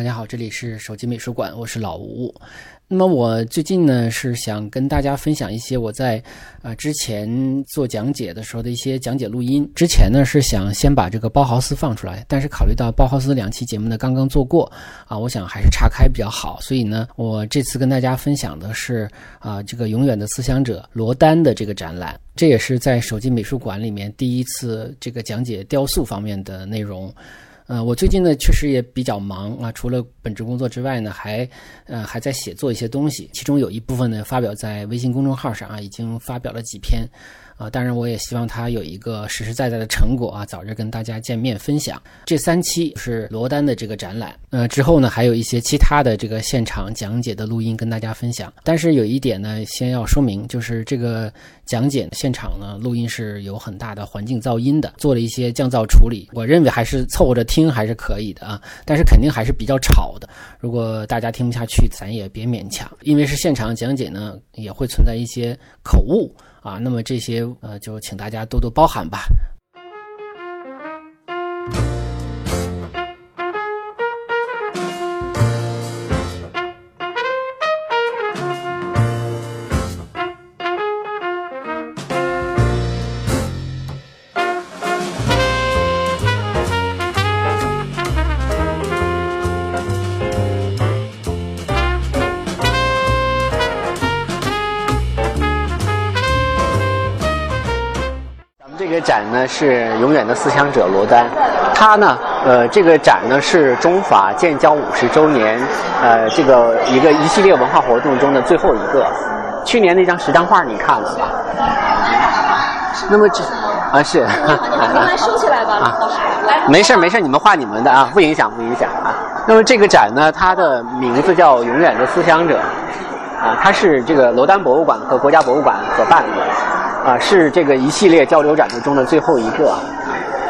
大家好，这里是手机美术馆，我是老吴。那么我最近呢是想跟大家分享一些我在啊之前做讲解的时候的一些讲解录音。之前呢是想先把这个包豪斯放出来，但是考虑到包豪斯两期节目呢刚刚做过啊，我想还是岔开比较好。所以呢，我这次跟大家分享的是啊这个永远的思想者罗丹的这个展览，这也是在手机美术馆里面第一次这个讲解雕塑方面的内容。呃，我最近呢确实也比较忙啊，除了本职工作之外呢，还呃还在写作一些东西，其中有一部分呢发表在微信公众号上啊，已经发表了几篇。啊，当然我也希望他有一个实实在在的成果啊，早日跟大家见面分享。这三期是罗丹的这个展览，呃，之后呢还有一些其他的这个现场讲解的录音跟大家分享。但是有一点呢，先要说明，就是这个讲解现场呢录音是有很大的环境噪音的，做了一些降噪处理。我认为还是凑合着听还是可以的啊，但是肯定还是比较吵的。如果大家听不下去，咱也别勉强，因为是现场讲解呢，也会存在一些口误。啊，那么这些呃，就请大家多多包涵吧。呢是永远的思想者罗丹，他呢，呃，这个展呢是中法建交五十周年，呃，这个一个一系列文化活动中的最后一个。去年那张十张画你看了吧？那么这啊是，慢慢收起来吧，老师。没事没事，你们画你们的啊，不影响不影响啊。那么这个展呢，它的名字叫永远的思想者，啊，它是这个罗丹博物馆和国家博物馆合办的。啊，是这个一系列交流展中的最后一个，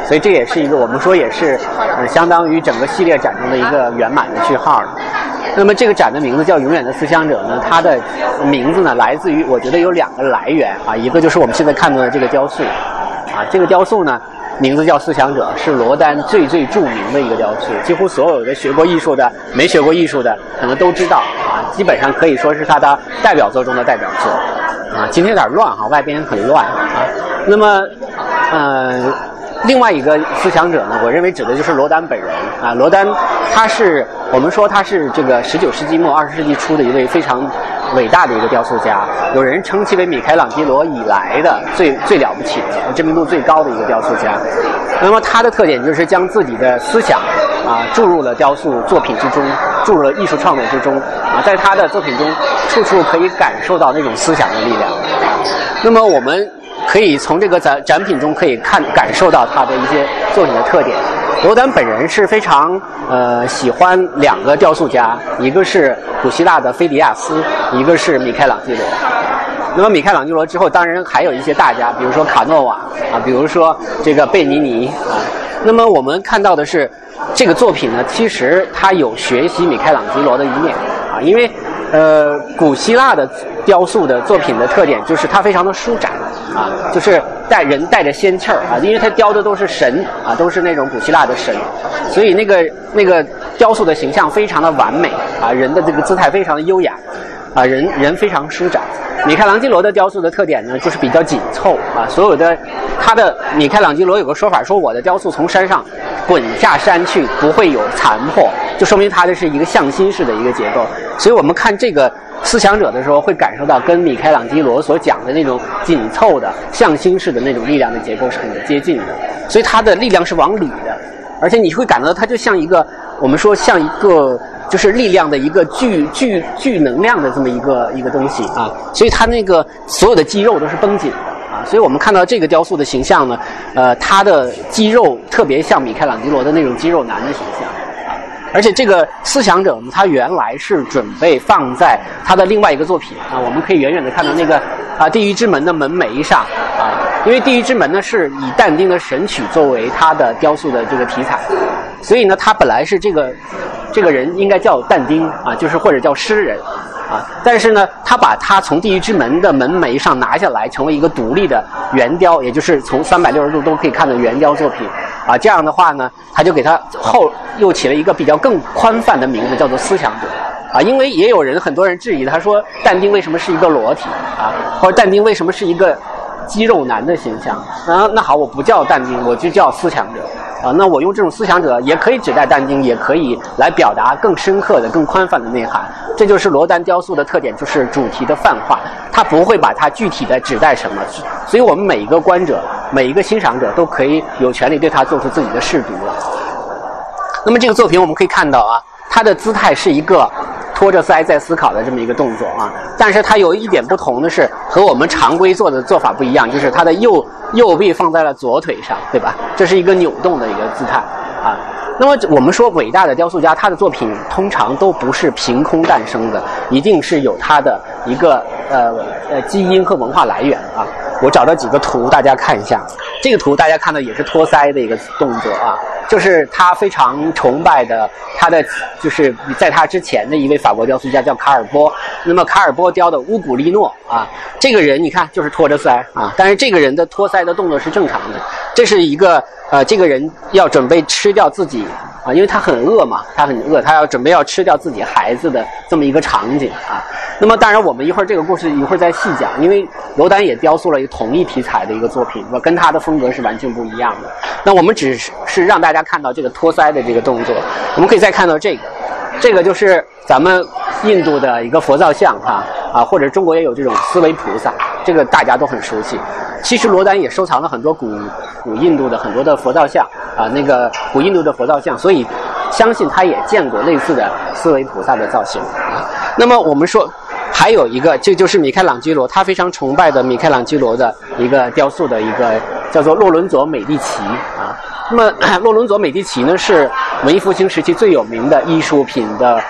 所以这也是一个我们说也是，呃，相当于整个系列展中的一个圆满的句号了。那么这个展的名字叫“永远的思想者”呢，它的名字呢来自于我觉得有两个来源啊，一个就是我们现在看到的这个雕塑，啊，这个雕塑呢名字叫“思想者”，是罗丹最最著名的一个雕塑，几乎所有的学过艺术的、没学过艺术的可能都知道啊，基本上可以说是他的代表作中的代表作。啊，今天有点乱哈，外边很乱啊。那么，呃，另外一个思想者呢，我认为指的就是罗丹本人啊。罗丹，他是我们说他是这个十九世纪末二十世纪初的一位非常伟大的一个雕塑家，有人称其为米开朗基罗以来的最最了不起的、知名度最高的一个雕塑家。那么他的特点就是将自己的思想啊注入了雕塑作品之中。注入了艺术创作之中啊，在他的作品中，处处可以感受到那种思想的力量。那么，我们可以从这个展展品中可以看感受到他的一些作品的特点。罗丹本人是非常呃喜欢两个雕塑家，一个是古希腊的菲迪亚斯，一个是米开朗基罗。那么，米开朗基罗之后，当然还有一些大家，比如说卡诺瓦啊，比如说这个贝尼尼啊。那么，我们看到的是。这个作品呢，其实它有学习米开朗基罗的一面啊，因为呃，古希腊的雕塑的作品的特点就是它非常的舒展啊，就是带人带着仙气儿啊，因为它雕的都是神啊，都是那种古希腊的神，所以那个那个雕塑的形象非常的完美啊，人的这个姿态非常的优雅啊，人人非常舒展。米开朗基罗的雕塑的特点呢，就是比较紧凑啊，所有的他的米开朗基罗有个说法，说我的雕塑从山上。滚下山去不会有残破，就说明它的是一个向心式的一个结构。所以我们看这个思想者的时候，会感受到跟米开朗基罗所讲的那种紧凑的向心式的那种力量的结构是很接近的。所以它的力量是往里的，而且你会感到它就像一个我们说像一个就是力量的一个聚聚聚能量的这么一个一个东西啊。所以它那个所有的肌肉都是绷紧的啊。所以我们看到这个雕塑的形象呢，呃，他的肌肉特别像米开朗基罗的那种肌肉男的形象啊，而且这个思想者呢，他原来是准备放在他的另外一个作品啊，我们可以远远的看到那个啊地狱之门的门楣上啊，因为地狱之门呢是以但丁的神曲作为他的雕塑的这个题材，所以呢，他本来是这个这个人应该叫但丁啊，就是或者叫诗人。啊，但是呢，他把他从地狱之门的门楣上拿下来，成为一个独立的圆雕，也就是从三百六十度都可以看的圆雕作品。啊，这样的话呢，他就给他后又起了一个比较更宽泛的名字，叫做思想者。啊，因为也有人很多人质疑他说但丁为什么是一个裸体啊，或者但丁为什么是一个肌肉男的形象？啊，那好，我不叫但丁，我就叫思想者。啊，那我用这种思想者也可以指代但丁，也可以来表达更深刻的、更宽泛的内涵。这就是罗丹雕塑的特点，就是主题的泛化，它不会把它具体的指代什么。所以我们每一个观者、每一个欣赏者都可以有权利对它做出自己的试读了。那么这个作品我们可以看到啊，它的姿态是一个。托着腮在思考的这么一个动作啊，但是它有一点不同的是，和我们常规做的做法不一样，就是它的右右臂放在了左腿上，对吧？这是一个扭动的一个姿态啊。那么我们说伟大的雕塑家，他的作品通常都不是凭空诞生的，一定是有他的一个呃呃基因和文化来源啊。我找到几个图，大家看一下。这个图大家看到也是托腮的一个动作啊。就是他非常崇拜的，他的就是在他之前的一位法国雕塑家叫卡尔波。那么卡尔波雕的乌古利诺啊，这个人你看就是托着腮啊，但是这个人的托腮的动作是正常的。这是一个呃，这个人要准备吃掉自己啊，因为他很饿嘛，他很饿，他要准备要吃掉自己孩子的这么一个场景啊。那么当然，我们一会儿这个故事一会儿再细讲，因为罗丹也雕塑了一个同一题材的一个作品，跟他的风格是完全不一样的。那我们只是是让大家看到这个托腮的这个动作，我们可以再看到这个，这个就是咱们印度的一个佛造像哈啊，或者中国也有这种思维菩萨，这个大家都很熟悉。其实罗丹也收藏了很多古古印度的很多的佛造像啊，那个古印度的佛造像，所以相信他也见过类似的思维菩萨的造型。那么我们说。还有一个，这就是米开朗基罗，他非常崇拜的米开朗基罗的一个雕塑的一个叫做洛伦佐美第奇啊。那么 洛伦佐美第奇呢，是文艺复兴时期最有名的艺术品的。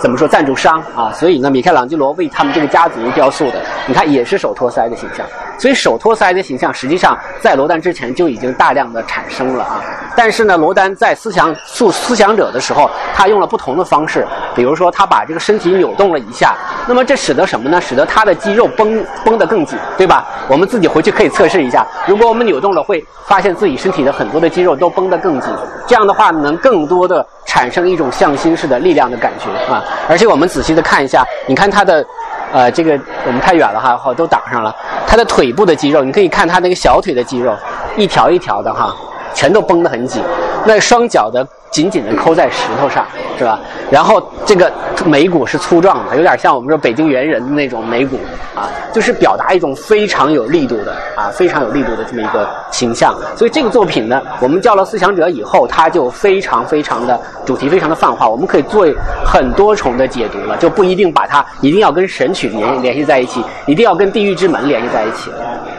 怎么说赞助商啊？所以呢，米开朗基罗为他们这个家族雕塑的，你看也是手托腮的形象。所以手托腮的形象，实际上在罗丹之前就已经大量的产生了啊。但是呢，罗丹在思想塑思想者的时候，他用了不同的方式，比如说他把这个身体扭动了一下，那么这使得什么呢？使得他的肌肉绷绷得更紧，对吧？我们自己回去可以测试一下，如果我们扭动了，会发现自己身体的很多的肌肉都绷得更紧，这样的话能更多的。产生一种向心式的力量的感觉啊！而且我们仔细的看一下，你看他的，呃，这个我们太远了哈，好都挡上了。他的腿部的肌肉，你可以看他那个小腿的肌肉，一条一条的哈，全都绷得很紧。那双脚的。紧紧地扣在石头上，是吧？然后这个眉骨是粗壮的，有点像我们说北京猿人的那种眉骨啊，就是表达一种非常有力度的啊，非常有力度的这么一个形象。所以这个作品呢，我们叫了思想者以后，它就非常非常的主题非常的泛化，我们可以做很多重的解读了，就不一定把它一定要跟神曲联联系在一起，一定要跟地狱之门联系在一起。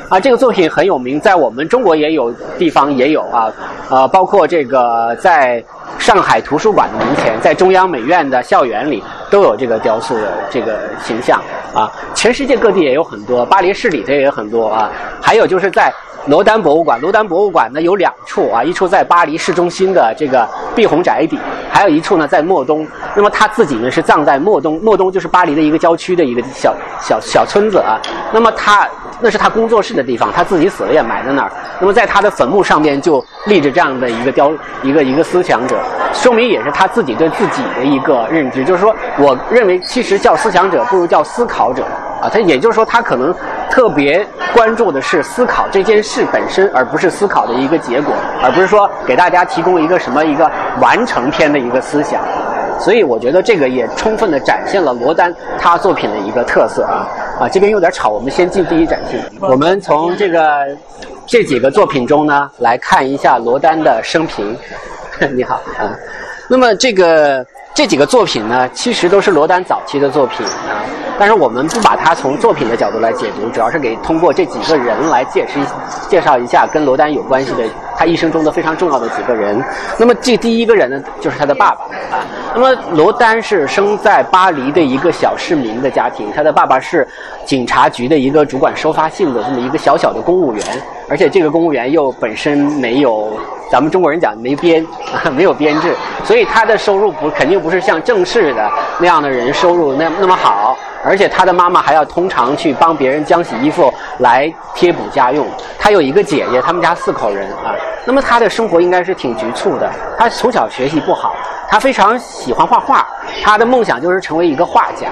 啊，这个作品很有名，在我们中国也有地方也有啊，呃，包括这个在。上海图书馆的门前，在中央美院的校园里都有这个雕塑的这个形象啊，全世界各地也有很多，巴黎市里头也有很多啊，还有就是在罗丹博物馆，罗丹博物馆呢有两处啊，一处在巴黎市中心的这个碧红宅邸，还有一处呢在莫东。那么他自己呢是葬在莫东，莫东就是巴黎的一个郊区的一个小小小村子啊。那么他那是他工作室的地方，他自己死了也埋在那儿。那么在他的坟墓上面就立着这样的一个雕一个一个思想者，说明也是他自己对自己的一个认知，就是说，我认为其实叫思想者不如叫思考者啊。他也就是说，他可能特别关注的是思考这件事本身，而不是思考的一个结果，而不是说给大家提供一个什么一个完成篇的一个思想。所以我觉得这个也充分的展现了罗丹他作品的一个特色啊啊这边有点吵，我们先进第一展厅。我们从这个这几个作品中呢来看一下罗丹的生平。你好啊，那么这个这几个作品呢，其实都是罗丹早期的作品啊。但是我们不把它从作品的角度来解读，主要是给通过这几个人来解释、介绍一下跟罗丹有关系的他一生中的非常重要的几个人。那么这第一个人呢，就是他的爸爸啊。那么罗丹是生在巴黎的一个小市民的家庭，他的爸爸是警察局的一个主管收发信的这么一个小小的公务员，而且这个公务员又本身没有咱们中国人讲没编，没有编制，所以他的收入不肯定不是像正式的那样的人收入那那么好。而且他的妈妈还要通常去帮别人浆洗衣服来贴补家用。他有一个姐姐，他们家四口人啊。那么他的生活应该是挺局促的。他从小学习不好，他非常喜欢画画，他的梦想就是成为一个画家。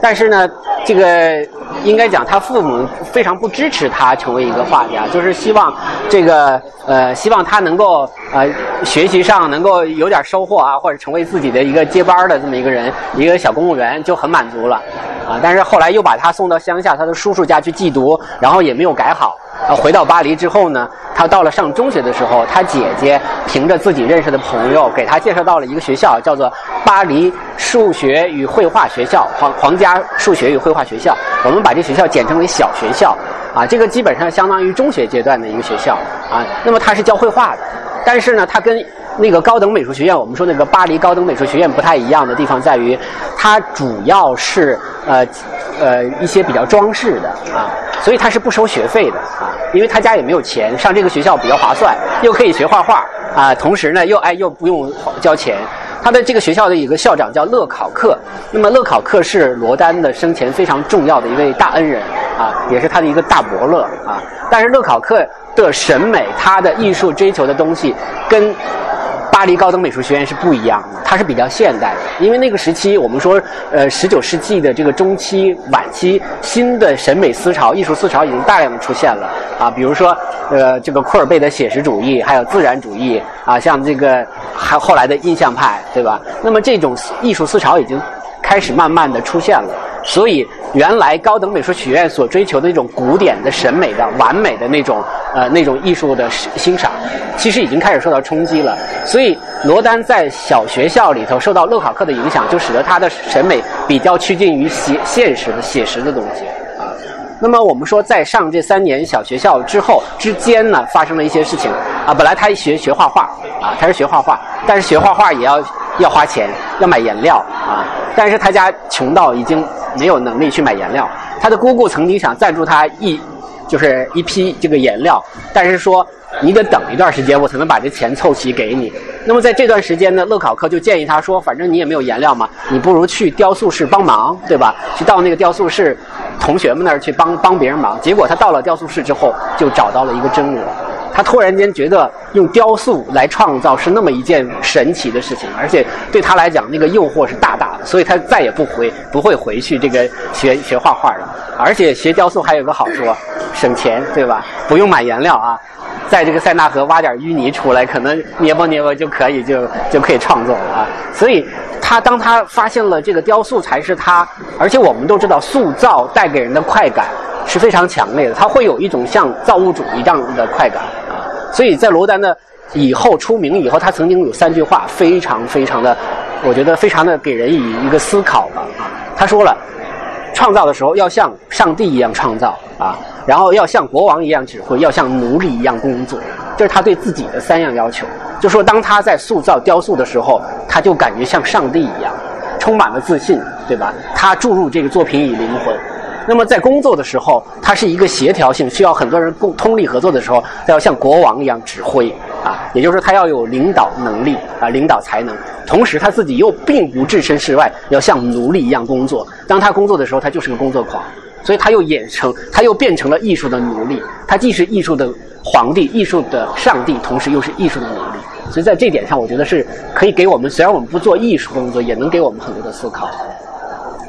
但是呢，这个应该讲他父母非常不支持他成为一个画家，就是希望这个呃，希望他能够呃学习上能够有点收获啊，或者成为自己的一个接班的这么一个人，一个小公务员就很满足了啊。但是后来又把他送到乡下他的叔叔家去寄读，然后也没有改好。啊，回到巴黎之后呢，他到了上中学的时候，他姐姐凭着自己认识的朋友，给他介绍到了一个学校，叫做巴黎数学与绘画学校，皇皇家数学与绘画学校。我们把这学校简称为小学校，啊，这个基本上相当于中学阶段的一个学校，啊，那么他是教绘画的，但是呢，他跟那个高等美术学院，我们说那个巴黎高等美术学院不太一样的地方在于，它主要是呃呃一些比较装饰的啊。所以他是不收学费的啊，因为他家也没有钱，上这个学校比较划算，又可以学画画啊，同时呢又哎又不用交钱。他的这个学校的一个校长叫勒考克，那么勒考克是罗丹的生前非常重要的一位大恩人啊，也是他的一个大伯乐啊。但是勒考克的审美，他的艺术追求的东西跟。巴黎高等美术学院是不一样的，它是比较现代的，因为那个时期我们说，呃，十九世纪的这个中期、晚期，新的审美思潮、艺术思潮已经大量的出现了啊，比如说，呃，这个库尔贝的写实主义，还有自然主义啊，像这个还后来的印象派，对吧？那么这种艺术思潮已经开始慢慢的出现了。所以，原来高等美术学院所追求的那种古典的审美的完美的那种呃那种艺术的欣赏，其实已经开始受到冲击了。所以，罗丹在小学校里头受到勒考克的影响，就使得他的审美比较趋近于写现实的写实的东西啊。那么，我们说在上这三年小学校之后之间呢，发生了一些事情啊。本来他学学画画啊，他是学画画，但是学画画也要要花钱，要买颜料啊。但是他家穷到已经。没有能力去买颜料，他的姑姑曾经想赞助他一，就是一批这个颜料，但是说你得等一段时间，我才能把这钱凑齐给你。那么在这段时间呢，乐考克就建议他说，反正你也没有颜料嘛，你不如去雕塑室帮忙，对吧？去到那个雕塑室同学们那儿去帮帮别人忙。结果他到了雕塑室之后，就找到了一个真我。他突然间觉得用雕塑来创造是那么一件神奇的事情，而且对他来讲那个诱惑是大大的，所以他再也不回不会回去这个学学画画了。而且学雕塑还有个好处，省钱，对吧？不用买颜料啊，在这个塞纳河挖点淤泥出来，可能捏吧捏吧就可以就就可以创作了啊。所以他当他发现了这个雕塑才是他，而且我们都知道塑造带给人的快感是非常强烈的，他会有一种像造物主一样的快感啊。所以在罗丹的以后出名以后，他曾经有三句话非常非常的，我觉得非常的给人以一个思考吧啊。他说了，创造的时候要像上帝一样创造啊，然后要像国王一样指挥，要像奴隶一样工作，这是他对自己的三样要求。就说当他在塑造雕塑的时候，他就感觉像上帝一样，充满了自信，对吧？他注入这个作品以灵魂。那么在工作的时候，它是一个协调性，需要很多人共通力合作的时候，他要像国王一样指挥啊，也就是说他要有领导能力啊，领导才能。同时他自己又并不置身事外，要像奴隶一样工作。当他工作的时候，他就是个工作狂，所以他又演成，他又变成了艺术的奴隶。他既是艺术的皇帝，艺术的上帝，同时又是艺术的奴隶。所以在这点上，我觉得是可以给我们，虽然我们不做艺术工作，也能给我们很多的思考。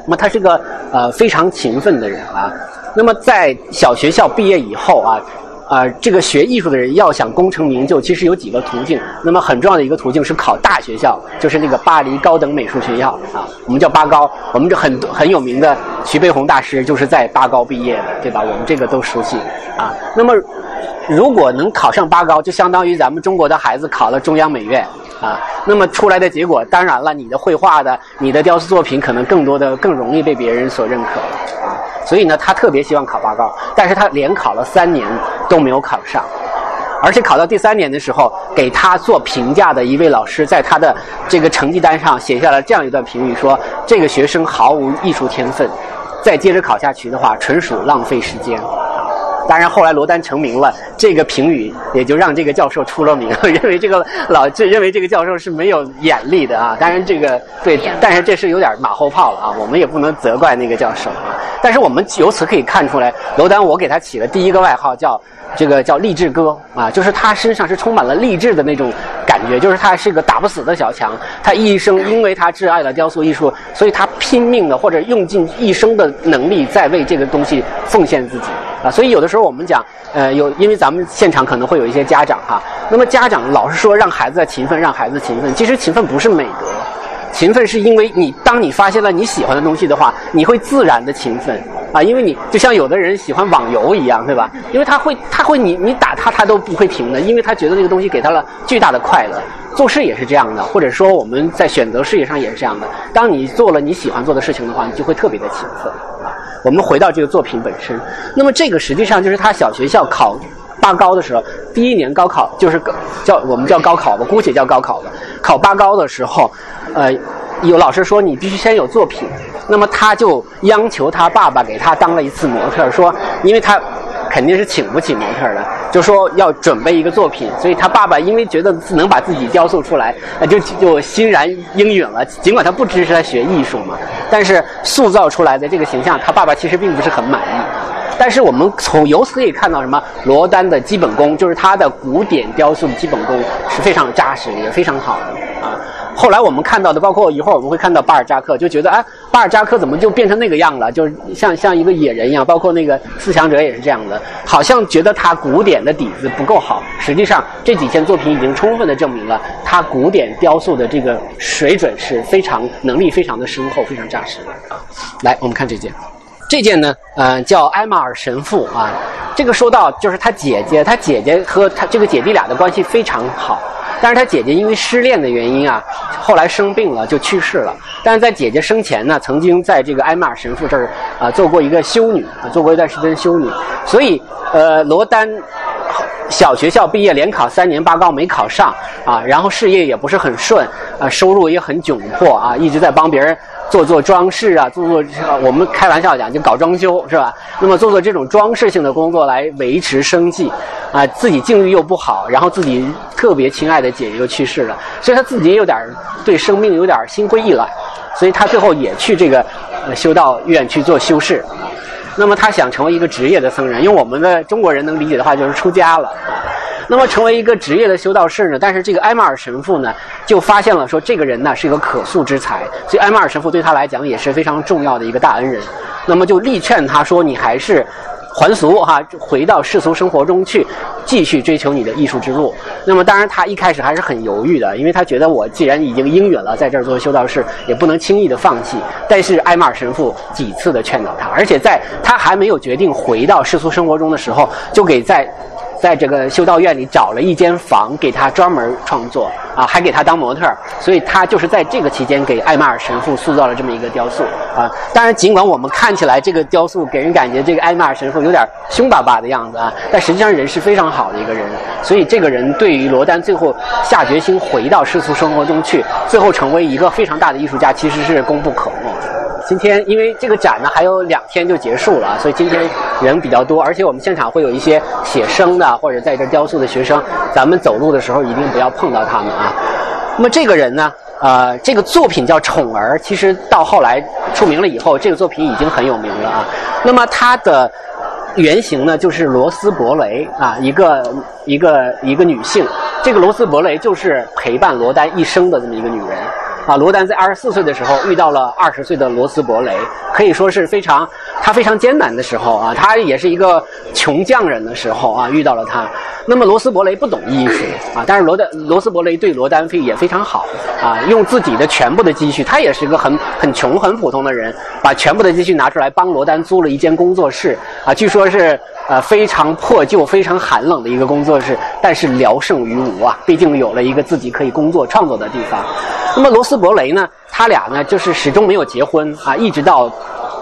那么他是个呃非常勤奋的人啊。那么在小学校毕业以后啊，啊这个学艺术的人要想功成名就，其实有几个途径。那么很重要的一个途径是考大学校，就是那个巴黎高等美术学校啊，我们叫巴高。我们这很很有名的徐悲鸿大师就是在巴高毕业的，对吧？我们这个都熟悉啊。那么如果能考上巴高，就相当于咱们中国的孩子考了中央美院。啊，那么出来的结果，当然了，你的绘画的、你的雕塑作品，可能更多的、更容易被别人所认可了啊。所以呢，他特别希望考八高，但是他连考了三年都没有考上，而且考到第三年的时候，给他做评价的一位老师，在他的这个成绩单上写下了这样一段评语：说这个学生毫无艺术天分，再接着考下去的话，纯属浪费时间。当然，后来罗丹成名了，这个评语也就让这个教授出了名，认为这个老这认为这个教授是没有眼力的啊。当然，这个对，但是这是有点马后炮了啊，我们也不能责怪那个教授啊。但是我们由此可以看出来，罗丹我给他起了第一个外号叫这个叫励志哥啊，就是他身上是充满了励志的那种感觉，就是他是个打不死的小强，他一生因为他挚爱了雕塑艺术，所以他拼命的或者用尽一生的能力在为这个东西奉献自己啊。所以有的时候我们讲，呃，有因为咱们现场可能会有一些家长哈，那么家长老是说让孩子勤奋，让孩子勤奋，其实勤奋不是美德。勤奋是因为你，当你发现了你喜欢的东西的话，你会自然的勤奋啊，因为你就像有的人喜欢网游一样，对吧？因为他会，他会，你你打他，他都不会停的，因为他觉得那个东西给他了巨大的快乐。做事也是这样的，或者说我们在选择事业上也是这样的。当你做了你喜欢做的事情的话，你就会特别的勤奋啊。我们回到这个作品本身，那么这个实际上就是他小学校考八高的时候，第一年高考就是叫我们叫高考吧，姑且叫高考吧。考八高的时候。呃，有老师说你必须先有作品，那么他就央求他爸爸给他当了一次模特，说因为他肯定是请不起模特的，就说要准备一个作品，所以他爸爸因为觉得能把自己雕塑出来，就就欣然应允了。尽管他不支持他学艺术嘛，但是塑造出来的这个形象，他爸爸其实并不是很满意。但是我们从由此可以看到什么？罗丹的基本功，就是他的古典雕塑基本功是非常扎实，也非常好的啊。后来我们看到的，包括一会儿我们会看到巴尔扎克，就觉得哎，巴尔扎克怎么就变成那个样了？就是像像一个野人一样。包括那个思想者也是这样的，好像觉得他古典的底子不够好。实际上这几件作品已经充分的证明了他古典雕塑的这个水准是非常能力非常的深厚，非常扎实的啊。来，我们看这件，这件呢，呃，叫埃马尔神父啊。这个说到就是他姐姐，他姐姐和他这个姐弟俩的关系非常好。但是他姐姐因为失恋的原因啊，后来生病了就去世了。但是在姐姐生前呢，曾经在这个埃玛尔神父这儿啊做过一个修女啊，做过一段时间修女。所以呃，罗丹小学校毕业，连考三年八高没考上啊，然后事业也不是很顺啊，收入也很窘迫啊，一直在帮别人。做做装饰啊，做做我们开玩笑讲就搞装修是吧？那么做做这种装饰性的工作来维持生计，啊，自己境遇又不好，然后自己特别亲爱的姐姐又去世了，所以他自己也有点对生命有点心灰意懒，所以他最后也去这个修道院去做修士。那么他想成为一个职业的僧人，用我们的中国人能理解的话就是出家了。那么成为一个职业的修道士呢？但是这个埃马尔神父呢，就发现了说这个人呢是一个可塑之才，所以埃马尔神父对他来讲也是非常重要的一个大恩人。那么就力劝他说：“你还是还俗哈，回到世俗生活中去，继续追求你的艺术之路。”那么当然他一开始还是很犹豫的，因为他觉得我既然已经应允了在这儿做修道士，也不能轻易的放弃。但是埃玛尔神父几次的劝导他，而且在他还没有决定回到世俗生活中的时候，就给在。在这个修道院里找了一间房给他专门创作啊，还给他当模特，所以他就是在这个期间给艾马尔神父塑造了这么一个雕塑啊。当然，尽管我们看起来这个雕塑给人感觉这个艾马尔神父有点凶巴巴的样子啊，但实际上人是非常好的一个人。所以这个人对于罗丹最后下决心回到世俗生活中去，最后成为一个非常大的艺术家，其实是功不可没。今天因为这个展呢还有两天就结束了，所以今天人比较多，而且我们现场会有一些写生的或者在这雕塑的学生，咱们走路的时候一定不要碰到他们啊。那么这个人呢，呃，这个作品叫《宠儿》，其实到后来出名了以后，这个作品已经很有名了啊。那么它的原型呢就是罗斯伯雷啊，一个一个一个女性，这个罗斯伯雷就是陪伴罗丹一生的这么一个女人。啊，罗丹在二十四岁的时候遇到了二十岁的罗斯伯雷，可以说是非常他非常艰难的时候啊，他也是一个穷匠人的时候啊，遇到了他。那么罗斯伯雷不懂艺术啊，但是罗丹罗斯伯雷对罗丹非也非常好啊，用自己的全部的积蓄，他也是一个很很穷很普通的人，把全部的积蓄拿出来帮罗丹租了一间工作室啊，据说是呃非常破旧、非常寒冷的一个工作室，但是聊胜于无啊，毕竟有了一个自己可以工作创作的地方。那么罗斯伯雷呢？他俩呢，就是始终没有结婚啊，一直到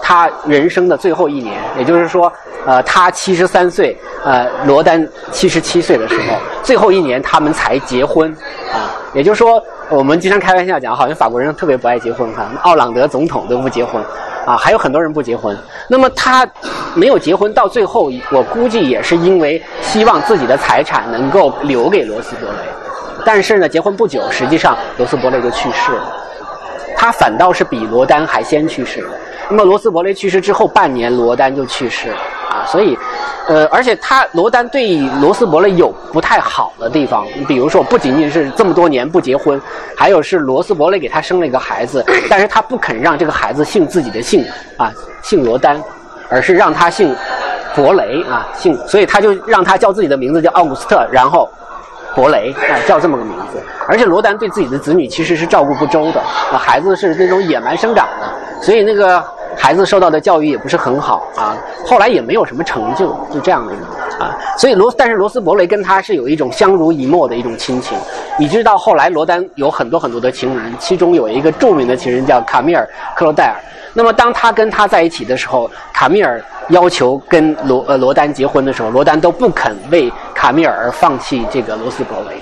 他人生的最后一年，也就是说，呃，他七十三岁，呃，罗丹七十七岁的时候，最后一年他们才结婚啊。也就是说，我们经常开玩笑讲，好像法国人特别不爱结婚哈，奥朗德总统都不结婚啊，还有很多人不结婚。那么他没有结婚，到最后，我估计也是因为希望自己的财产能够留给罗斯伯雷。但是呢，结婚不久，实际上罗斯伯雷就去世了。他反倒是比罗丹还先去世的。那么罗斯伯雷去世之后半年，罗丹就去世了啊，所以，呃，而且他罗丹对罗斯伯雷有不太好的地方，比如说不仅仅是这么多年不结婚，还有是罗斯伯雷给他生了一个孩子，但是他不肯让这个孩子姓自己的姓啊，姓罗丹，而是让他姓伯雷啊，姓，所以他就让他叫自己的名字叫奥古斯特，然后。博雷啊，叫这么个名字。而且罗丹对自己的子女其实是照顾不周的啊，孩子是那种野蛮生长的，所以那个孩子受到的教育也不是很好啊。后来也没有什么成就，就这样的一个啊。所以罗，但是罗斯伯雷跟他是有一种相濡以沫的一种亲情。你知道后来罗丹有很多很多的情人，其中有一个著名的情人叫卡米尔·克罗戴尔。那么当他跟他在一起的时候，卡米尔要求跟罗呃罗丹结婚的时候，罗丹都不肯为卡米尔而放弃这个罗斯伯雷。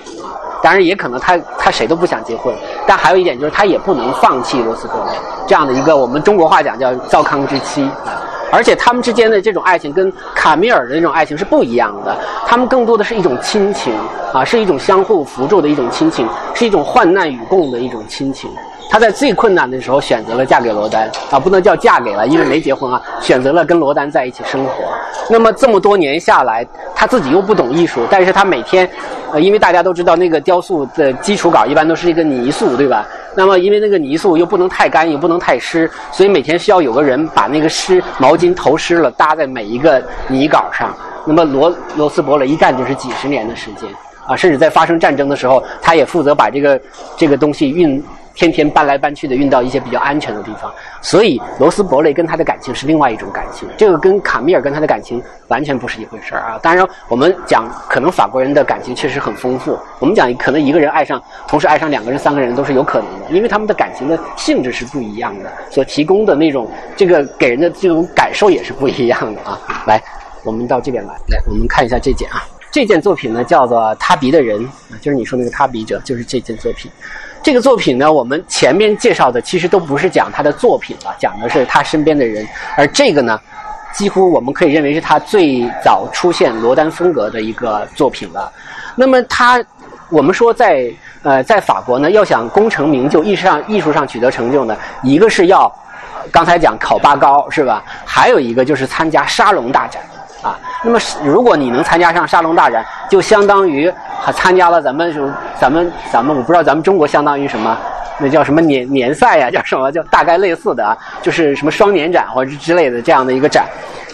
当然也可能他他谁都不想结婚，但还有一点就是他也不能放弃罗斯伯雷这样的一个我们中国话讲叫糟糠之妻啊。而且他们之间的这种爱情跟卡米尔的那种爱情是不一样的，他们更多的是一种亲情啊，是一种相互扶助的一种亲情，是一种患难与共的一种亲情。她在最困难的时候选择了嫁给罗丹啊，不能叫嫁给了，因为没结婚啊，选择了跟罗丹在一起生活。那么这么多年下来，她自己又不懂艺术，但是她每天，呃，因为大家都知道那个雕塑的基础稿一般都是一个泥塑，对吧？那么因为那个泥塑又不能太干，又不能太湿，所以每天需要有个人把那个湿毛巾头湿了搭在每一个泥稿上。那么罗罗斯伯勒一干就是几十年的时间啊，甚至在发生战争的时候，他也负责把这个这个东西运。天天搬来搬去的运到一些比较安全的地方，所以罗斯伯雷跟他的感情是另外一种感情，这个跟卡米尔跟他的感情完全不是一回事儿啊。当然，我们讲可能法国人的感情确实很丰富，我们讲可能一个人爱上同时爱上两个人、三个人都是有可能的，因为他们的感情的性质是不一样的，所提供的那种这个给人的这种感受也是不一样的啊。来，我们到这边来，来我们看一下这件啊，这件作品呢叫做《他鼻的人》，啊就是你说那个他鼻者，就是这件作品。这个作品呢，我们前面介绍的其实都不是讲他的作品了，讲的是他身边的人。而这个呢，几乎我们可以认为是他最早出现罗丹风格的一个作品了。那么他，我们说在呃在法国呢，要想功成名就，艺术上艺术上取得成就呢，一个是要刚才讲考拔高是吧？还有一个就是参加沙龙大展。啊，那么如果你能参加上沙龙大展，就相当于还参加了咱们就咱们咱们我不知道咱们中国相当于什么，那叫什么年年赛呀，叫什么叫大概类似的啊，就是什么双年展或者之类的这样的一个展。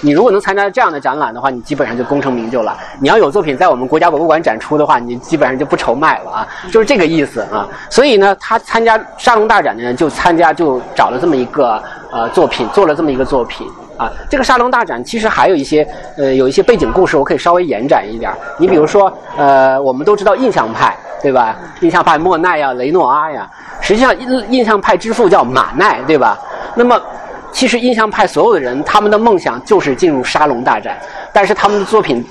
你如果能参加这样的展览的话，你基本上就功成名就了。你要有作品在我们国家博物馆展出的话，你基本上就不愁卖了啊，就是这个意思啊。所以呢，他参加沙龙大展呢，就参加就找了这么一个呃作品，做了这么一个作品。啊，这个沙龙大展其实还有一些，呃，有一些背景故事，我可以稍微延展一点。你比如说，呃，我们都知道印象派，对吧？印象派莫奈呀、雷诺阿呀，实际上印印象派之父叫马奈，对吧？那么，其实印象派所有的人，他们的梦想就是进入沙龙大展，但是他们的作品。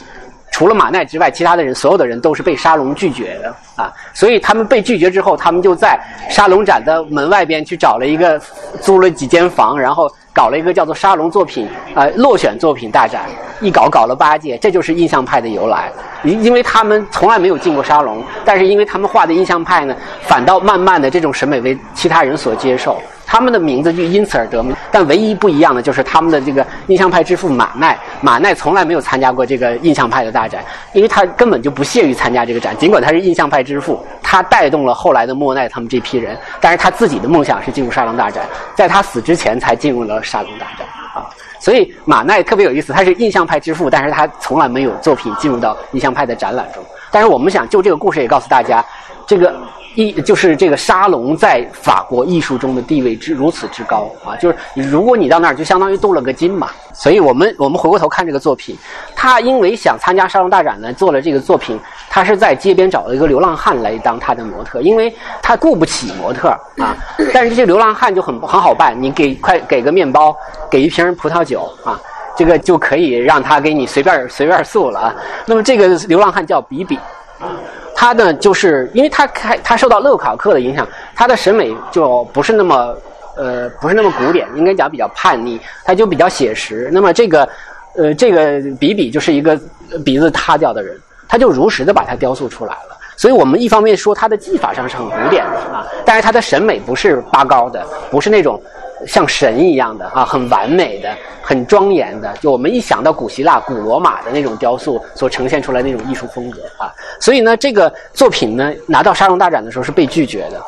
除了马奈之外，其他的人，所有的人都是被沙龙拒绝的啊！所以他们被拒绝之后，他们就在沙龙展的门外边去找了一个，租了几间房，然后搞了一个叫做沙龙作品呃落选作品大展，一搞搞了八届，这就是印象派的由来。因因为他们从来没有进过沙龙，但是因为他们画的印象派呢，反倒慢慢的这种审美为其他人所接受。他们的名字就因此而得名，但唯一不一样的就是他们的这个印象派之父马奈。马奈从来没有参加过这个印象派的大展，因为他根本就不屑于参加这个展。尽管他是印象派之父，他带动了后来的莫奈他们这批人，但是他自己的梦想是进入沙龙大展，在他死之前才进入了沙龙大展啊。所以马奈特别有意思，他是印象派之父，但是他从来没有作品进入到印象派的展览中。但是我们想就这个故事也告诉大家，这个。一就是这个沙龙在法国艺术中的地位之如此之高啊，就是如果你到那儿，就相当于镀了个金嘛。所以我们我们回过头看这个作品，他因为想参加沙龙大展呢，做了这个作品。他是在街边找了一个流浪汉来当他的模特，因为他雇不起模特啊。但是这些流浪汉就很很好办，你给快给个面包，给一瓶葡萄酒啊，这个就可以让他给你随便随便塑了啊。那么这个流浪汉叫比比啊。他呢，就是因为他开他受到勒考克的影响，他的审美就不是那么呃不是那么古典，应该讲比较叛逆，他就比较写实。那么这个呃这个比比就是一个鼻子塌掉的人，他就如实的把它雕塑出来了。所以我们一方面说他的技法上是很古典的啊，但是他的审美不是拔高的，不是那种像神一样的啊，很完美的、很庄严的。就我们一想到古希腊、古罗马的那种雕塑所呈现出来那种艺术风格啊，所以呢，这个作品呢拿到沙龙大展的时候是被拒绝的。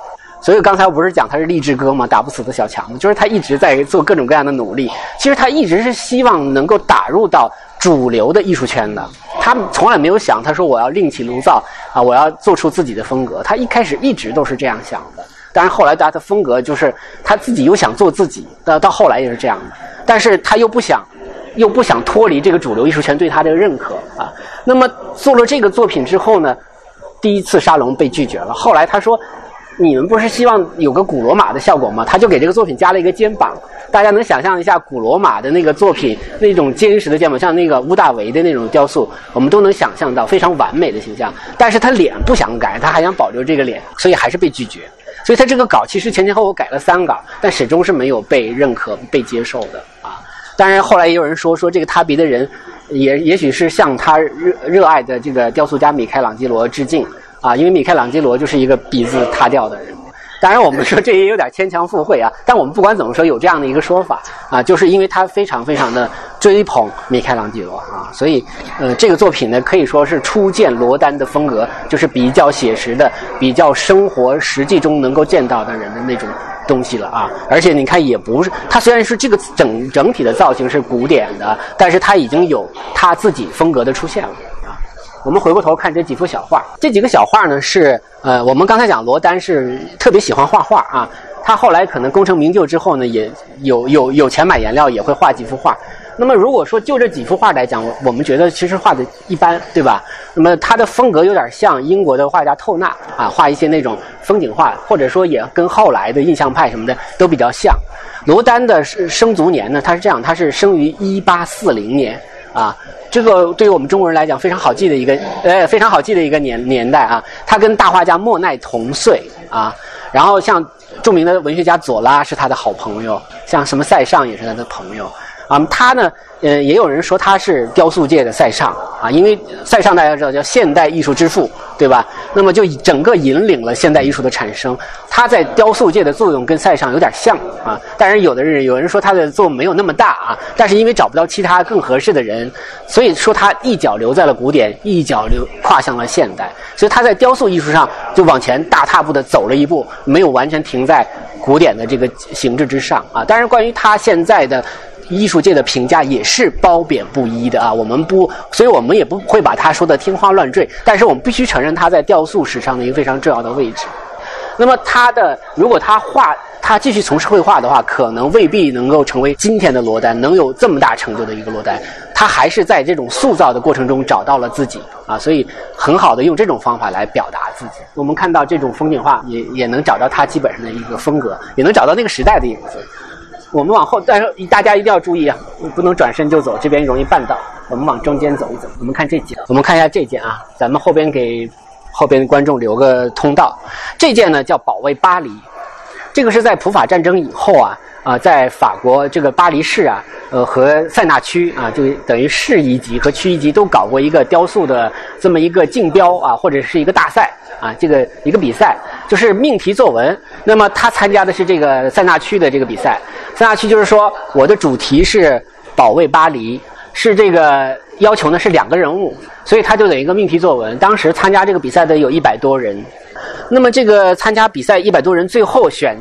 所以刚才我不是讲他是励志哥吗？打不死的小强就是他一直在做各种各样的努力。其实他一直是希望能够打入到主流的艺术圈的。他从来没有想，他说我要另起炉灶啊，我要做出自己的风格。他一开始一直都是这样想的。但是后来他的风格就是他自己又想做自己，到到后来也是这样的。但是他又不想，又不想脱离这个主流艺术圈对他的认可啊。那么做了这个作品之后呢，第一次沙龙被拒绝了。后来他说。你们不是希望有个古罗马的效果吗？他就给这个作品加了一个肩膀，大家能想象一下古罗马的那个作品那种坚实的肩膀，像那个乌大维的那种雕塑，我们都能想象到非常完美的形象。但是他脸不想改，他还想保留这个脸，所以还是被拒绝。所以他这个稿其实前前后后改了三稿，但始终是没有被认可、被接受的啊。当然后来也有人说，说这个塌鼻的人，也 也许是向他热热爱的这个雕塑家米开朗基罗致敬。啊，因为米开朗基罗就是一个鼻子塌掉的人，当然我们说这也有点牵强附会啊。但我们不管怎么说，有这样的一个说法啊，就是因为他非常非常的追捧米开朗基罗啊，所以呃，这个作品呢可以说是初见罗丹的风格，就是比较写实的、比较生活实际中能够见到的人的那种东西了啊。而且你看，也不是他虽然是这个整整体的造型是古典的，但是他已经有他自己风格的出现了。我们回过头看这几幅小画，这几个小画呢是呃，我们刚才讲罗丹是特别喜欢画画啊，他后来可能功成名就之后呢，也有有有钱买颜料，也会画几幅画。那么如果说就这几幅画来讲，我们觉得其实画的一般，对吧？那么他的风格有点像英国的画家透纳啊，画一些那种风景画，或者说也跟后来的印象派什么的都比较像。罗丹的生卒年呢，他是这样，他是生于一八四零年啊。这个对于我们中国人来讲非常好记的一个，呃，非常好记的一个年年代啊。他跟大画家莫奈同岁啊。然后像著名的文学家左拉是他的好朋友，像什么塞尚也是他的朋友。啊，他呢，呃，也有人说他是雕塑界的塞尚啊，因为塞尚大家知道叫现代艺术之父，对吧？那么就整个引领了现代艺术的产生。他在雕塑界的作用跟塞尚有点像啊，但是有的人有人说他的作用没有那么大啊，但是因为找不到其他更合适的人，所以说他一脚留在了古典，一脚留跨向了现代，所以他在雕塑艺术上就往前大踏步的走了一步，没有完全停在古典的这个形制之上啊。当然，关于他现在的。艺术界的评价也是褒贬不一的啊，我们不，所以我们也不会把他说的天花乱坠，但是我们必须承认他在雕塑史上的一个非常重要的位置。那么他的，如果他画，他继续从事绘画的话，可能未必能够成为今天的罗丹，能有这么大成就的一个罗丹。他还是在这种塑造的过程中找到了自己啊，所以很好的用这种方法来表达自己。我们看到这种风景画，也也能找到他基本上的一个风格，也能找到那个时代的影子。我们往后，但是大家一定要注意啊，不能转身就走，这边容易绊倒。我们往中间走一走，我们看这件，我们看一下这件啊，咱们后边给后边的观众留个通道。这件呢叫保卫巴黎，这个是在普法战争以后啊啊，在法国这个巴黎市啊，呃和塞纳区啊，就等于市一级和区一级都搞过一个雕塑的这么一个竞标啊，或者是一个大赛啊，这个一个比赛，就是命题作文。那么他参加的是这个塞纳区的这个比赛。三大区就是说，我的主题是保卫巴黎，是这个要求呢是两个人物，所以他就等于一个命题作文。当时参加这个比赛的有一百多人，那么这个参加比赛一百多人，最后选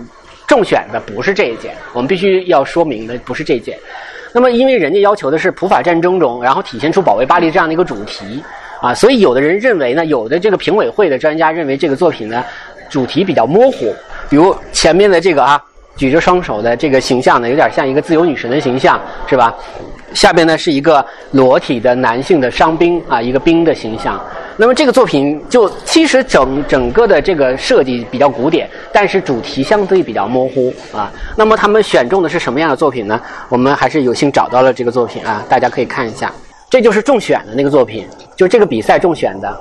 中选的不是这一件，我们必须要说明的不是这一件。那么因为人家要求的是普法战争中，然后体现出保卫巴黎这样的一个主题啊，所以有的人认为呢，有的这个评委会的专家认为这个作品呢主题比较模糊，比如前面的这个啊。举着双手的这个形象呢，有点像一个自由女神的形象，是吧？下边呢是一个裸体的男性的伤兵啊，一个兵的形象。那么这个作品就其实整整个的这个设计比较古典，但是主题相对比较模糊啊。那么他们选中的是什么样的作品呢？我们还是有幸找到了这个作品啊，大家可以看一下，这就是中选的那个作品，就这个比赛中选的，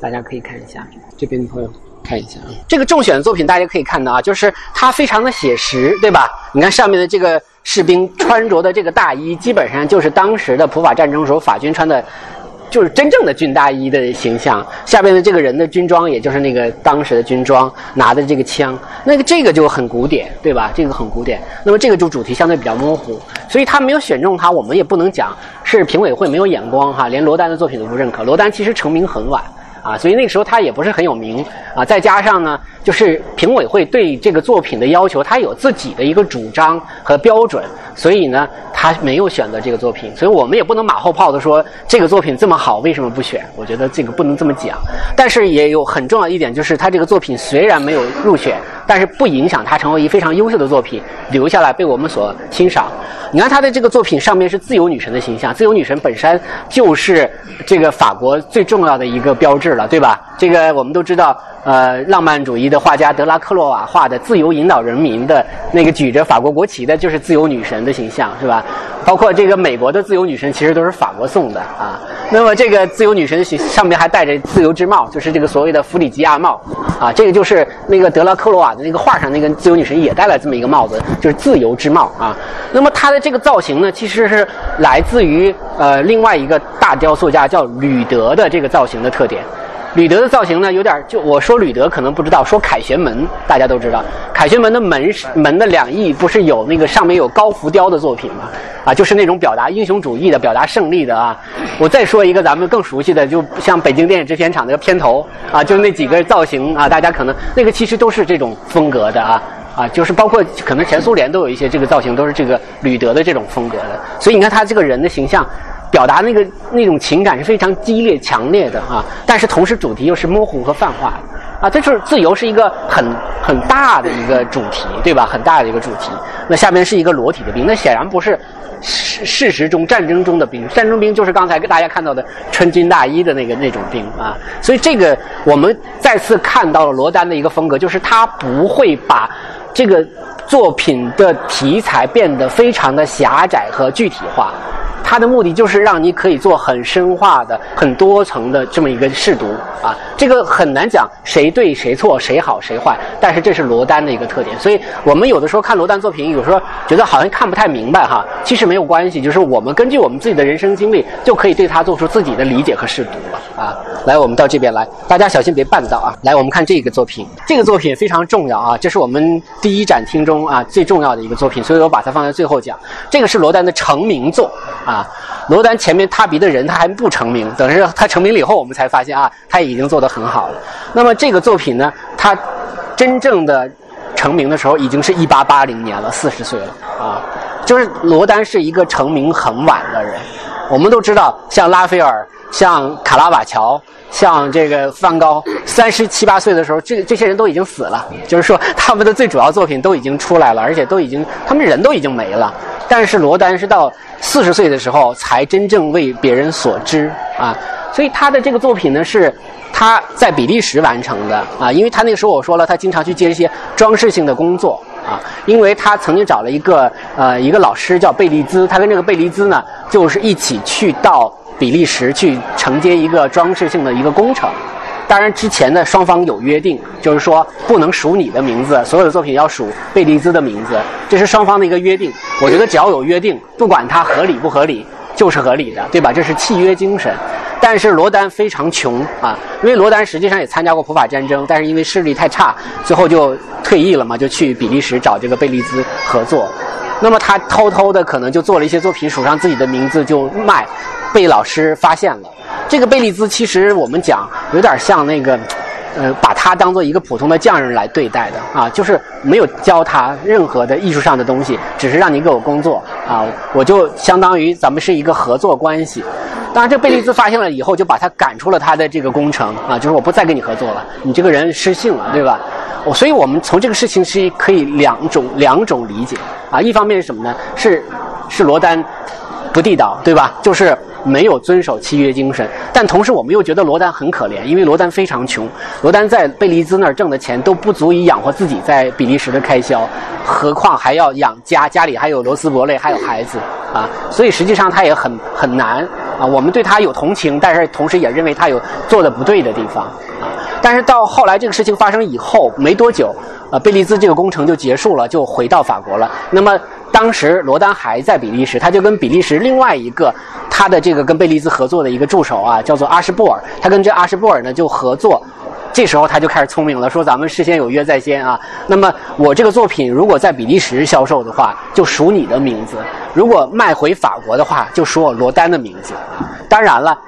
大家可以看一下这边的朋友。看一下啊，这个中选的作品，大家可以看到啊，就是它非常的写实，对吧？你看上面的这个士兵穿着的这个大衣，基本上就是当时的普法战争时候法军穿的就是真正的军大衣的形象，下边的这个人的军装，也就是那个当时的军装，拿的这个枪，那个这个就很古典，对吧？这个很古典。那么这个就主题相对比较模糊，所以他没有选中他，我们也不能讲是评委会没有眼光哈，连罗丹的作品都不认可。罗丹其实成名很晚。啊，所以那个时候他也不是很有名啊，再加上呢，就是评委会对这个作品的要求，他有自己的一个主张和标准，所以呢，他没有选择这个作品，所以我们也不能马后炮的说这个作品这么好，为什么不选？我觉得这个不能这么讲。但是也有很重要一点，就是他这个作品虽然没有入选，但是不影响他成为一非常优秀的作品留下来被我们所欣赏。你看他的这个作品上面是自由女神的形象，自由女神本身就是这个法国最重要的一个标志了，对吧？这个我们都知道，呃，浪漫主义的画家德拉克洛瓦画的自由引导人民的那个举着法国国旗的，就是自由女神的形象，是吧？包括这个美国的自由女神，其实都是法国送的啊。那么这个自由女神上面还戴着自由之帽，就是这个所谓的弗里吉亚帽啊。这个就是那个德拉克洛瓦的那个画上那个自由女神也戴了这么一个帽子，就是自由之帽啊。那么它的这个造型呢，其实是来自于呃另外一个大雕塑家叫吕德的这个造型的特点。吕德的造型呢，有点就我说吕德可能不知道，说凯旋门大家都知道，凯旋门的门门的两翼不是有那个上面有高浮雕的作品吗？啊，就是那种表达英雄主义的、表达胜利的啊。我再说一个咱们更熟悉的，就像北京电影制片厂那个片头啊，就那几个造型啊，大家可能那个其实都是这种风格的啊啊，就是包括可能前苏联都有一些这个造型，都是这个吕德的这种风格的。所以你看他这个人的形象。表达那个那种情感是非常激烈、强烈的啊，但是同时主题又是模糊和泛化的啊。这就是自由是一个很很大的一个主题，对吧？很大的一个主题。那下面是一个裸体的兵，那显然不是事事实中战争中的兵，战争兵就是刚才大家看到的穿军大衣的那个那种兵啊。所以这个我们再次看到了罗丹的一个风格，就是他不会把这个作品的题材变得非常的狭窄和具体化。它的目的就是让你可以做很深化的、很多层的这么一个试读啊，这个很难讲谁对谁错、谁好谁坏，但是这是罗丹的一个特点。所以我们有的时候看罗丹作品，有时候觉得好像看不太明白哈，其实没有关系，就是我们根据我们自己的人生经历，就可以对他做出自己的理解和试读了啊。来，我们到这边来，大家小心别绊到啊。来，我们看这个作品，这个作品非常重要啊，这是我们第一展厅中啊最重要的一个作品，所以我把它放在最后讲。这个是罗丹的成名作啊。罗丹前面踏鼻的人他还不成名，等于是他成名了以后，我们才发现啊，他已经做得很好了。那么这个作品呢，他真正的成名的时候已经是一八八零年了，四十岁了啊。就是罗丹是一个成名很晚的人。我们都知道，像拉斐尔、像卡拉瓦乔、像这个梵高，三十七八岁的时候，这这些人都已经死了。就是说，他们的最主要作品都已经出来了，而且都已经，他们人都已经没了。但是罗丹是到四十岁的时候才真正为别人所知啊，所以他的这个作品呢是他在比利时完成的啊，因为他那个时候我说了，他经常去接一些装饰性的工作啊，因为他曾经找了一个呃一个老师叫贝利兹，他跟这个贝利兹呢就是一起去到比利时去承接一个装饰性的一个工程。当然，之前的双方有约定，就是说不能署你的名字，所有的作品要署贝利兹的名字，这是双方的一个约定。我觉得只要有约定，不管它合理不合理，就是合理的，对吧？这是契约精神。但是罗丹非常穷啊，因为罗丹实际上也参加过普法战争，但是因为视力太差，最后就退役了嘛，就去比利时找这个贝利兹合作。那么他偷偷的可能就做了一些作品，署上自己的名字就卖，被老师发现了。这个贝利兹其实我们讲有点像那个，呃，把他当做一个普通的匠人来对待的啊，就是没有教他任何的艺术上的东西，只是让你给我工作啊，我就相当于咱们是一个合作关系。当然，这贝利兹发现了以后，就把他赶出了他的这个工程啊，就是我不再跟你合作了，你这个人失信了，对吧？我所以我们从这个事情是可以两种两种理解啊，一方面是什么呢？是是罗丹不地道，对吧？就是。没有遵守契约精神，但同时我们又觉得罗丹很可怜，因为罗丹非常穷，罗丹在贝利兹那儿挣的钱都不足以养活自己在比利时的开销，何况还要养家，家里还有罗斯伯勒，还有孩子啊，所以实际上他也很很难啊。我们对他有同情，但是同时也认为他有做的不对的地方啊。但是到后来这个事情发生以后没多久，呃，贝利兹这个工程就结束了，就回到法国了。那么。当时罗丹还在比利时，他就跟比利时另外一个他的这个跟贝利兹合作的一个助手啊，叫做阿什布尔，他跟这阿什布尔呢就合作。这时候他就开始聪明了，说咱们事先有约在先啊。那么我这个作品如果在比利时销售的话，就署你的名字；如果卖回法国的话，就署我罗丹的名字。当然了，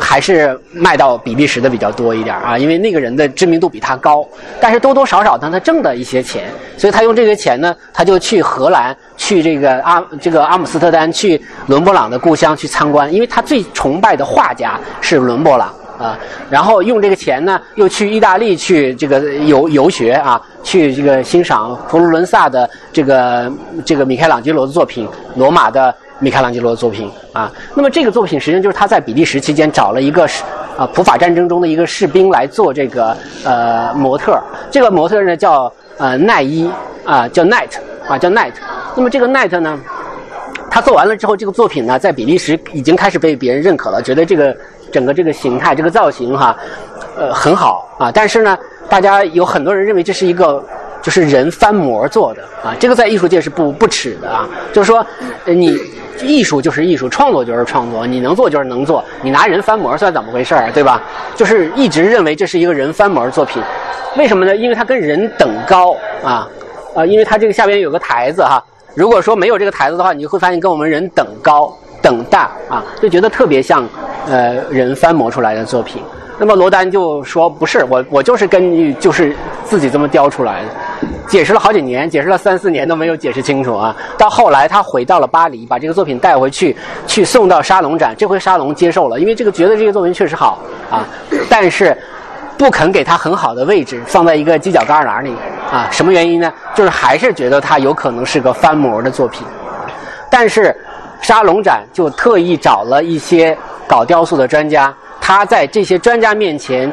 还是卖到比利时的比较多一点啊，因为那个人的知名度比他高。但是多多少少呢，他挣的一些钱，所以他用这些钱呢，他就去荷兰，去这个阿这个阿姆斯特丹，去伦勃朗的故乡去参观，因为他最崇拜的画家是伦勃朗。啊，然后用这个钱呢，又去意大利去这个游游学啊，去这个欣赏佛罗伦萨的这个这个米开朗基罗的作品，罗马的米开朗基罗的作品啊。那么这个作品实际上就是他在比利时期间找了一个是啊普法战争中的一个士兵来做这个呃模特，这个模特呢叫呃奈伊啊叫 Night 啊叫 Night。那么这个 Night 呢，他做完了之后，这个作品呢在比利时已经开始被别人认可了，觉得这个。整个这个形态，这个造型哈，呃，很好啊。但是呢，大家有很多人认为这是一个就是人翻模做的啊。这个在艺术界是不不耻的啊。就是说，你艺术就是艺术，创作就是创作，你能做就是能做，你拿人翻模算怎么回事儿，对吧？就是一直认为这是一个人翻模作品，为什么呢？因为它跟人等高啊啊，因为它这个下边有个台子哈。如果说没有这个台子的话，你就会发现跟我们人等高。等大啊，就觉得特别像，呃，人翻模出来的作品。那么罗丹就说：“不是，我我就是根据就是自己这么雕出来的。”解释了好几年，解释了三四年都没有解释清楚啊。到后来他回到了巴黎，把这个作品带回去，去送到沙龙展。这回沙龙接受了，因为这个觉得这个作品确实好啊，但是不肯给他很好的位置，放在一个犄角旮旯里啊。什么原因呢？就是还是觉得他有可能是个翻模的作品，但是。沙龙展就特意找了一些搞雕塑的专家，他在这些专家面前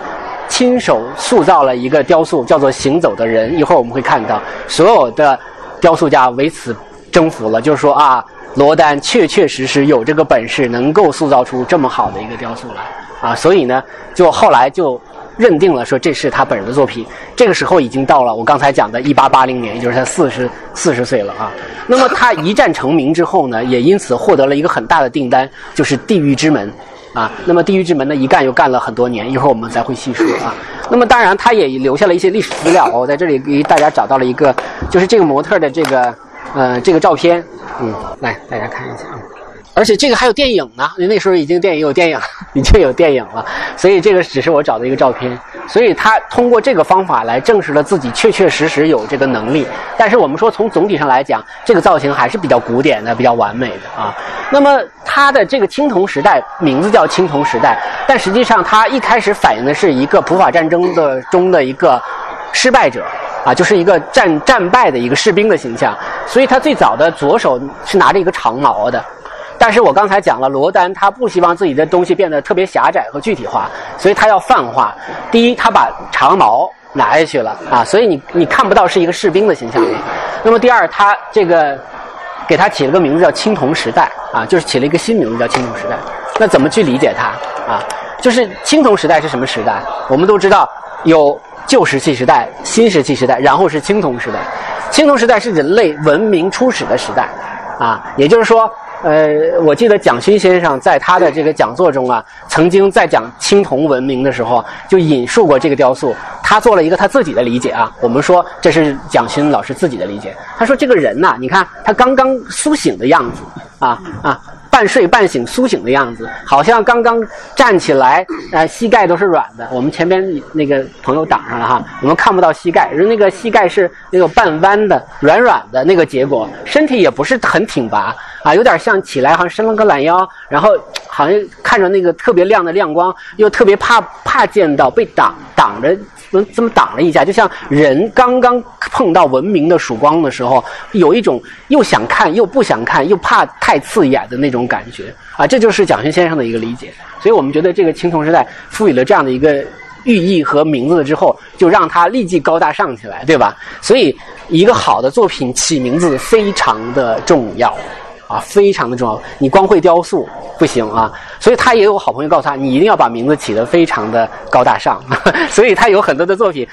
亲手塑造了一个雕塑，叫做“行走的人”。一会儿我们会看到，所有的雕塑家为此征服了，就是说啊，罗丹确确实实有这个本事，能够塑造出这么好的一个雕塑来啊。所以呢，就后来就。认定了说这是他本人的作品，这个时候已经到了我刚才讲的1880年，也就是他四十四十岁了啊。那么他一战成名之后呢，也因此获得了一个很大的订单，就是《地狱之门》啊。那么《地狱之门》呢，一干又干了很多年，一会儿我们再会细说啊。那么当然，他也留下了一些历史资料，我在这里给大家找到了一个，就是这个模特的这个呃这个照片，嗯，来大家看一下啊。而且这个还有电影呢，那时候已经电影有电影，已经有电影了，所以这个只是我找的一个照片。所以他通过这个方法来证实了自己确确实实有这个能力。但是我们说从总体上来讲，这个造型还是比较古典的，比较完美的啊。那么他的这个青铜时代名字叫青铜时代，但实际上他一开始反映的是一个普法战争的中的一个失败者啊，就是一个战战败的一个士兵的形象。所以他最早的左手是拿着一个长矛的。但是我刚才讲了，罗丹他不希望自己的东西变得特别狭窄和具体化，所以他要泛化。第一，他把长矛拿下去了啊，所以你你看不到是一个士兵的形象。那么第二，他这个给他起了个名字叫青铜时代啊，就是起了一个新名字叫青铜时代。那怎么去理解它啊？就是青铜时代是什么时代？我们都知道有旧石器时代、新石器时代，然后是青铜时代。青铜时代是人类文明初始的时代啊，也就是说。呃，我记得蒋勋先生在他的这个讲座中啊，曾经在讲青铜文明的时候，就引述过这个雕塑。他做了一个他自己的理解啊。我们说这是蒋勋老师自己的理解。他说这个人呐，你看他刚刚苏醒的样子啊啊。半睡半醒、苏醒的样子，好像刚刚站起来，呃，膝盖都是软的。我们前边那个朋友挡上了哈，我们看不到膝盖，那个膝盖是那个半弯的、软软的那个结果，身体也不是很挺拔啊，有点像起来好像伸了个懒腰，然后好像看着那个特别亮的亮光，又特别怕怕见到被挡挡着。怎这么挡了一下，就像人刚刚碰到文明的曙光的时候，有一种又想看又不想看，又怕太刺眼的那种感觉啊！这就是蒋勋先生的一个理解。所以我们觉得这个青铜时代赋予了这样的一个寓意和名字之后，就让它立即高大上起来，对吧？所以一个好的作品起名字非常的重要。啊，非常的重要。你光会雕塑不行啊，所以他也有好朋友告诉他，你一定要把名字起得非常的高大上。所以他有很多的作品，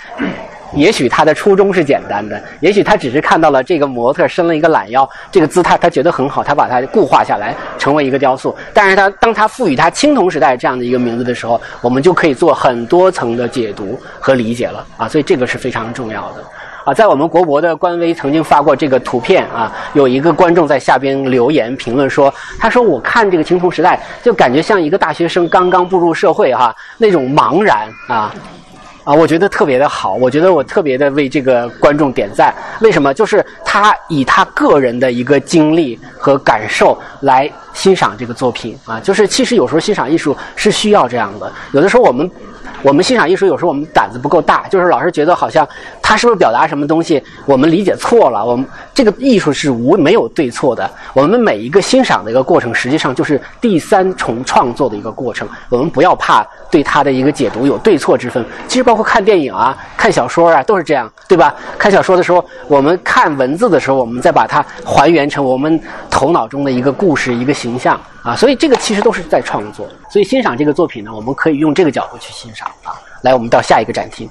也许他的初衷是简单的，也许他只是看到了这个模特伸了一个懒腰，这个姿态他觉得很好，他把它固化下来成为一个雕塑。但是他当他赋予他青铜时代这样的一个名字的时候，我们就可以做很多层的解读和理解了啊，所以这个是非常重要的。啊，在我们国博的官微曾经发过这个图片啊，有一个观众在下边留言评论说，他说我看这个青铜时代就感觉像一个大学生刚刚步入社会哈，那种茫然啊。啊，我觉得特别的好，我觉得我特别的为这个观众点赞。为什么？就是他以他个人的一个经历和感受来欣赏这个作品啊。就是其实有时候欣赏艺术是需要这样的，有的时候我们。我们欣赏艺术，有时候我们胆子不够大，就是老是觉得好像他是不是表达什么东西，我们理解错了。我们这个艺术是无没有对错的，我们每一个欣赏的一个过程，实际上就是第三重创作的一个过程。我们不要怕对他的一个解读有对错之分。其实包括看电影啊、看小说啊，都是这样，对吧？看小说的时候，我们看文字的时候，我们再把它还原成我们头脑中的一个故事、一个形象。啊，所以这个其实都是在创作，所以欣赏这个作品呢，我们可以用这个角度去欣赏啊。来，我们到下一个展厅。